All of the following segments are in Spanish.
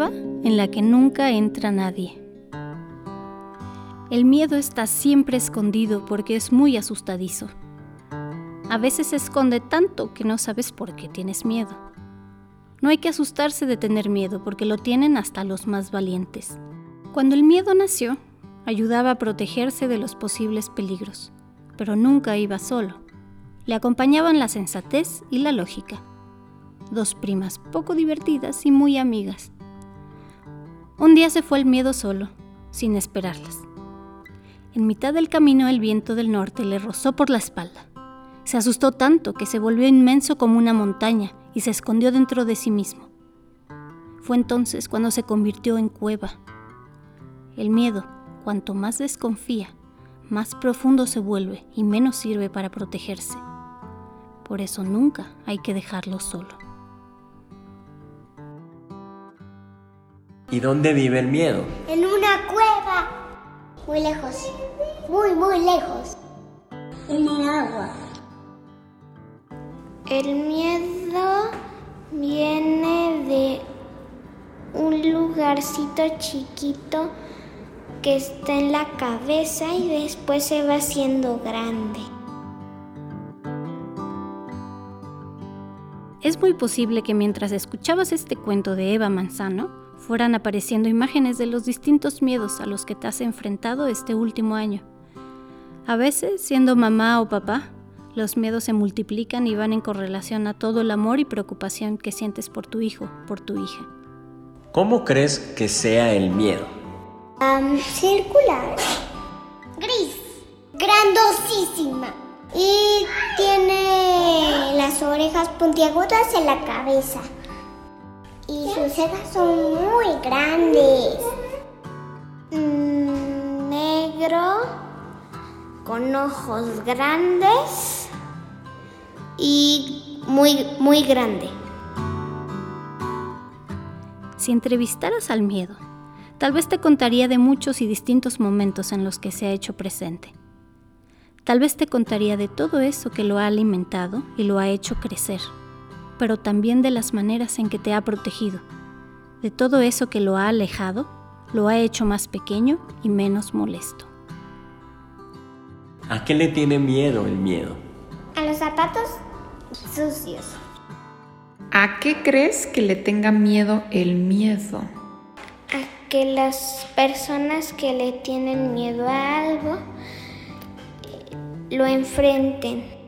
En la que nunca entra nadie. El miedo está siempre escondido porque es muy asustadizo. A veces se esconde tanto que no sabes por qué tienes miedo. No hay que asustarse de tener miedo porque lo tienen hasta los más valientes. Cuando el miedo nació, ayudaba a protegerse de los posibles peligros, pero nunca iba solo. Le acompañaban la sensatez y la lógica. Dos primas poco divertidas y muy amigas. Un día se fue el miedo solo, sin esperarlas. En mitad del camino el viento del norte le rozó por la espalda. Se asustó tanto que se volvió inmenso como una montaña y se escondió dentro de sí mismo. Fue entonces cuando se convirtió en cueva. El miedo, cuanto más desconfía, más profundo se vuelve y menos sirve para protegerse. Por eso nunca hay que dejarlo solo. ¿Y dónde vive el miedo? En una cueva. Muy lejos. Muy, muy lejos. En el agua. El miedo viene de un lugarcito chiquito que está en la cabeza y después se va haciendo grande. Es muy posible que mientras escuchabas este cuento de Eva Manzano, fueran apareciendo imágenes de los distintos miedos a los que te has enfrentado este último año. A veces, siendo mamá o papá, los miedos se multiplican y van en correlación a todo el amor y preocupación que sientes por tu hijo, por tu hija. ¿Cómo crees que sea el miedo? circular, gris, grandosísima y tiene las orejas puntiagudas en la cabeza y sus cejas son muy grandes. Mm, negro, con ojos grandes y muy, muy grande. Si entrevistaras al miedo, tal vez te contaría de muchos y distintos momentos en los que se ha hecho presente. Tal vez te contaría de todo eso que lo ha alimentado y lo ha hecho crecer pero también de las maneras en que te ha protegido, de todo eso que lo ha alejado, lo ha hecho más pequeño y menos molesto. ¿A qué le tiene miedo el miedo? A los zapatos sucios. ¿A qué crees que le tenga miedo el miedo? A que las personas que le tienen miedo a algo lo enfrenten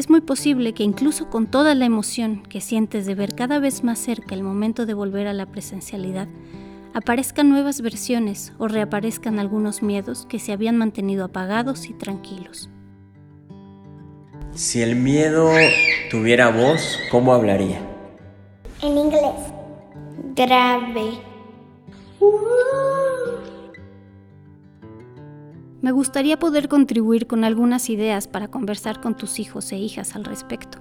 Es muy posible que incluso con toda la emoción que sientes de ver cada vez más cerca el momento de volver a la presencialidad, aparezcan nuevas versiones o reaparezcan algunos miedos que se habían mantenido apagados y tranquilos. Si el miedo tuviera voz, ¿cómo hablaría? En inglés. Grave. Me gustaría poder contribuir con algunas ideas para conversar con tus hijos e hijas al respecto.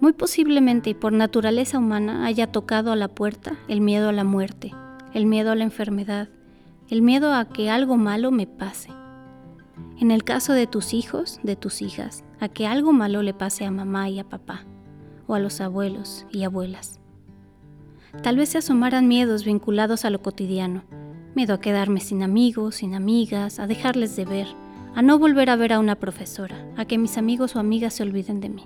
Muy posiblemente y por naturaleza humana haya tocado a la puerta el miedo a la muerte, el miedo a la enfermedad, el miedo a que algo malo me pase. En el caso de tus hijos, de tus hijas, a que algo malo le pase a mamá y a papá, o a los abuelos y abuelas. Tal vez se asomaran miedos vinculados a lo cotidiano, Miedo a quedarme sin amigos, sin amigas, a dejarles de ver, a no volver a ver a una profesora, a que mis amigos o amigas se olviden de mí.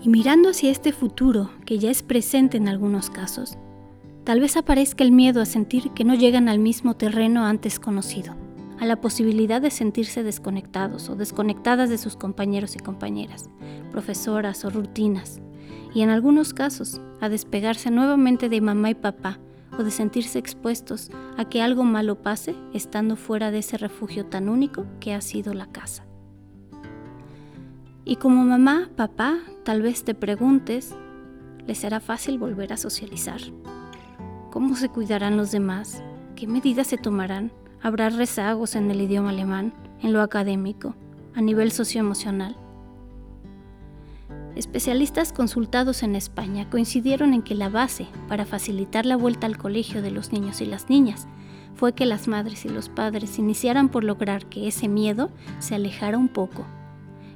Y mirando hacia este futuro, que ya es presente en algunos casos, tal vez aparezca el miedo a sentir que no llegan al mismo terreno antes conocido, a la posibilidad de sentirse desconectados o desconectadas de sus compañeros y compañeras, profesoras o rutinas, y en algunos casos a despegarse nuevamente de mamá y papá o de sentirse expuestos a que algo malo pase estando fuera de ese refugio tan único que ha sido la casa. Y como mamá, papá, tal vez te preguntes, ¿les será fácil volver a socializar? ¿Cómo se cuidarán los demás? ¿Qué medidas se tomarán? ¿Habrá rezagos en el idioma alemán, en lo académico, a nivel socioemocional? Especialistas consultados en España coincidieron en que la base para facilitar la vuelta al colegio de los niños y las niñas fue que las madres y los padres iniciaran por lograr que ese miedo se alejara un poco.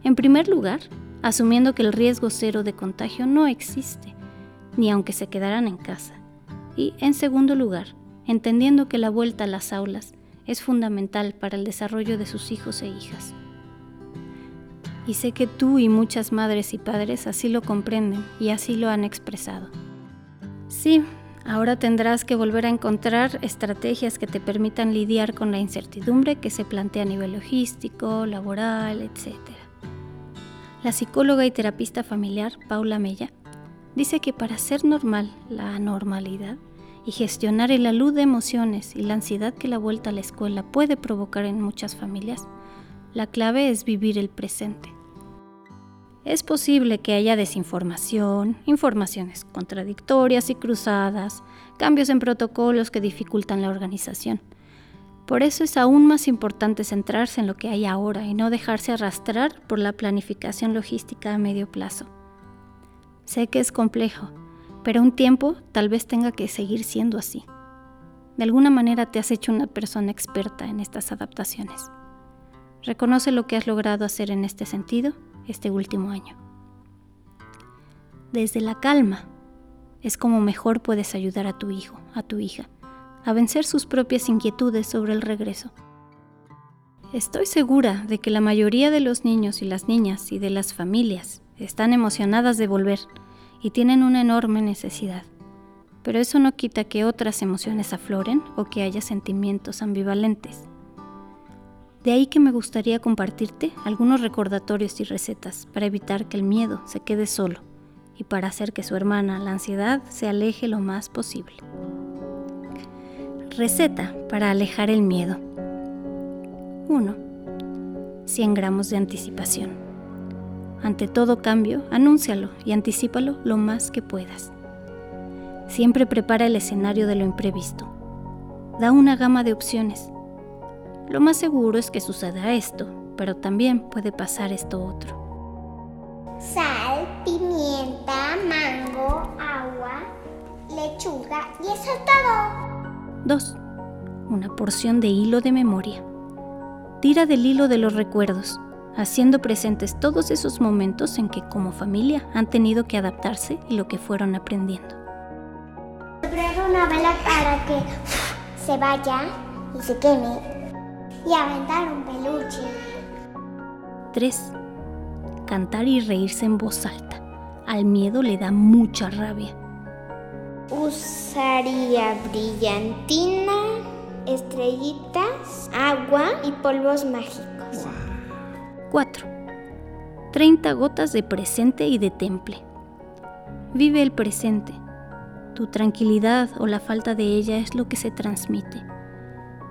En primer lugar, asumiendo que el riesgo cero de contagio no existe, ni aunque se quedaran en casa. Y en segundo lugar, entendiendo que la vuelta a las aulas es fundamental para el desarrollo de sus hijos e hijas y sé que tú y muchas madres y padres así lo comprenden y así lo han expresado. Sí, ahora tendrás que volver a encontrar estrategias que te permitan lidiar con la incertidumbre que se plantea a nivel logístico, laboral, etc. La psicóloga y terapista familiar Paula Mella dice que para hacer normal la anormalidad y gestionar el alud de emociones y la ansiedad que la vuelta a la escuela puede provocar en muchas familias, la clave es vivir el presente. Es posible que haya desinformación, informaciones contradictorias y cruzadas, cambios en protocolos que dificultan la organización. Por eso es aún más importante centrarse en lo que hay ahora y no dejarse arrastrar por la planificación logística a medio plazo. Sé que es complejo, pero un tiempo tal vez tenga que seguir siendo así. De alguna manera te has hecho una persona experta en estas adaptaciones. Reconoce lo que has logrado hacer en este sentido este último año. Desde la calma es como mejor puedes ayudar a tu hijo, a tu hija, a vencer sus propias inquietudes sobre el regreso. Estoy segura de que la mayoría de los niños y las niñas y de las familias están emocionadas de volver y tienen una enorme necesidad. Pero eso no quita que otras emociones afloren o que haya sentimientos ambivalentes. De ahí que me gustaría compartirte algunos recordatorios y recetas para evitar que el miedo se quede solo y para hacer que su hermana, la ansiedad, se aleje lo más posible. Receta para alejar el miedo. 1. 100 gramos de anticipación. Ante todo cambio, anúncialo y anticípalo lo más que puedas. Siempre prepara el escenario de lo imprevisto. Da una gama de opciones lo más seguro es que suceda esto, pero también puede pasar esto otro. Sal, pimienta, mango, agua, lechuga y eso es todo. 2. Una porción de hilo de memoria. Tira del hilo de los recuerdos, haciendo presentes todos esos momentos en que como familia han tenido que adaptarse y lo que fueron aprendiendo. una vela para que se vaya y se queme y aventar un peluche. 3. Cantar y reírse en voz alta. Al miedo le da mucha rabia. Usaría brillantina, estrellitas, agua y polvos mágicos. 4. 30 gotas de presente y de temple. Vive el presente. Tu tranquilidad o la falta de ella es lo que se transmite.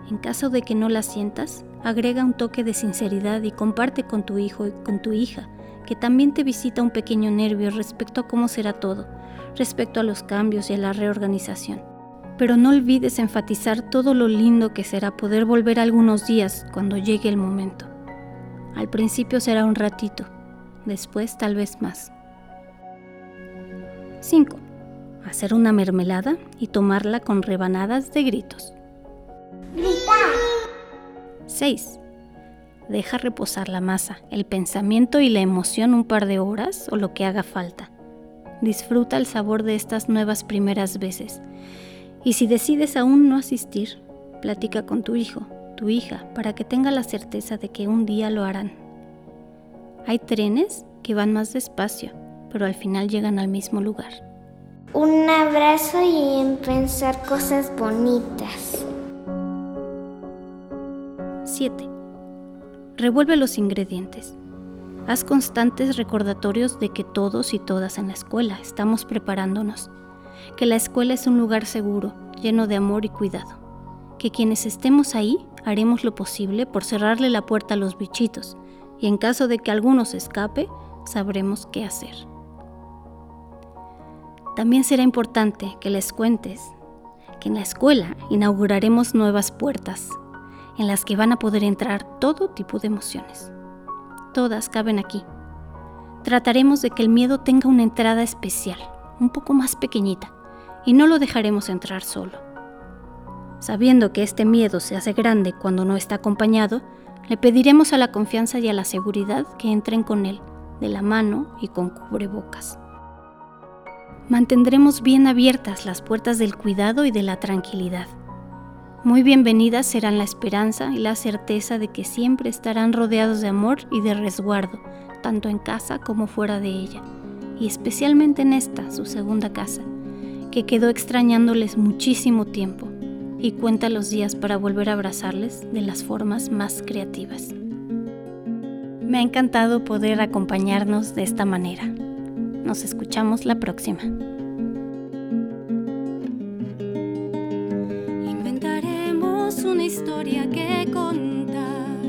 En caso de que no la sientas, agrega un toque de sinceridad y comparte con tu hijo y con tu hija, que también te visita un pequeño nervio respecto a cómo será todo, respecto a los cambios y a la reorganización. Pero no olvides enfatizar todo lo lindo que será poder volver algunos días cuando llegue el momento. Al principio será un ratito, después tal vez más. 5. Hacer una mermelada y tomarla con rebanadas de gritos. 6. Deja reposar la masa, el pensamiento y la emoción un par de horas o lo que haga falta. Disfruta el sabor de estas nuevas primeras veces. Y si decides aún no asistir, platica con tu hijo, tu hija, para que tenga la certeza de que un día lo harán. Hay trenes que van más despacio, pero al final llegan al mismo lugar. Un abrazo y en pensar cosas bonitas. 7. Revuelve los ingredientes. Haz constantes recordatorios de que todos y todas en la escuela estamos preparándonos, que la escuela es un lugar seguro, lleno de amor y cuidado, que quienes estemos ahí haremos lo posible por cerrarle la puerta a los bichitos y en caso de que alguno se escape, sabremos qué hacer. También será importante que les cuentes que en la escuela inauguraremos nuevas puertas en las que van a poder entrar todo tipo de emociones. Todas caben aquí. Trataremos de que el miedo tenga una entrada especial, un poco más pequeñita, y no lo dejaremos entrar solo. Sabiendo que este miedo se hace grande cuando no está acompañado, le pediremos a la confianza y a la seguridad que entren con él, de la mano y con cubrebocas. Mantendremos bien abiertas las puertas del cuidado y de la tranquilidad. Muy bienvenidas serán la esperanza y la certeza de que siempre estarán rodeados de amor y de resguardo, tanto en casa como fuera de ella, y especialmente en esta, su segunda casa, que quedó extrañándoles muchísimo tiempo y cuenta los días para volver a abrazarles de las formas más creativas. Me ha encantado poder acompañarnos de esta manera. Nos escuchamos la próxima. Historia que contar.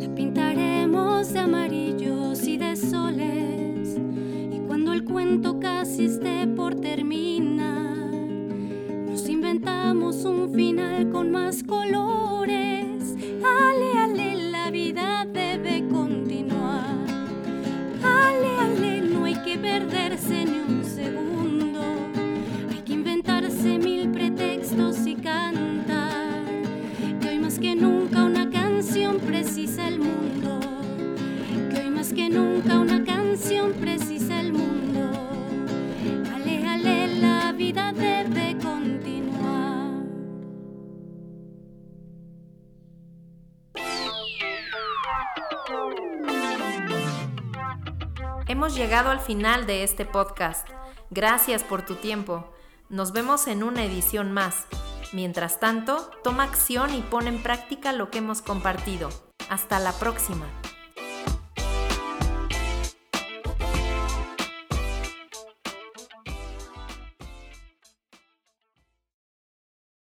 La pintaremos de amarillos y de soles. Y cuando el cuento casi esté por terminar, nos inventamos un final con más colores. Hemos llegado al final de este podcast. Gracias por tu tiempo. Nos vemos en una edición más. Mientras tanto, toma acción y pon en práctica lo que hemos compartido. Hasta la próxima.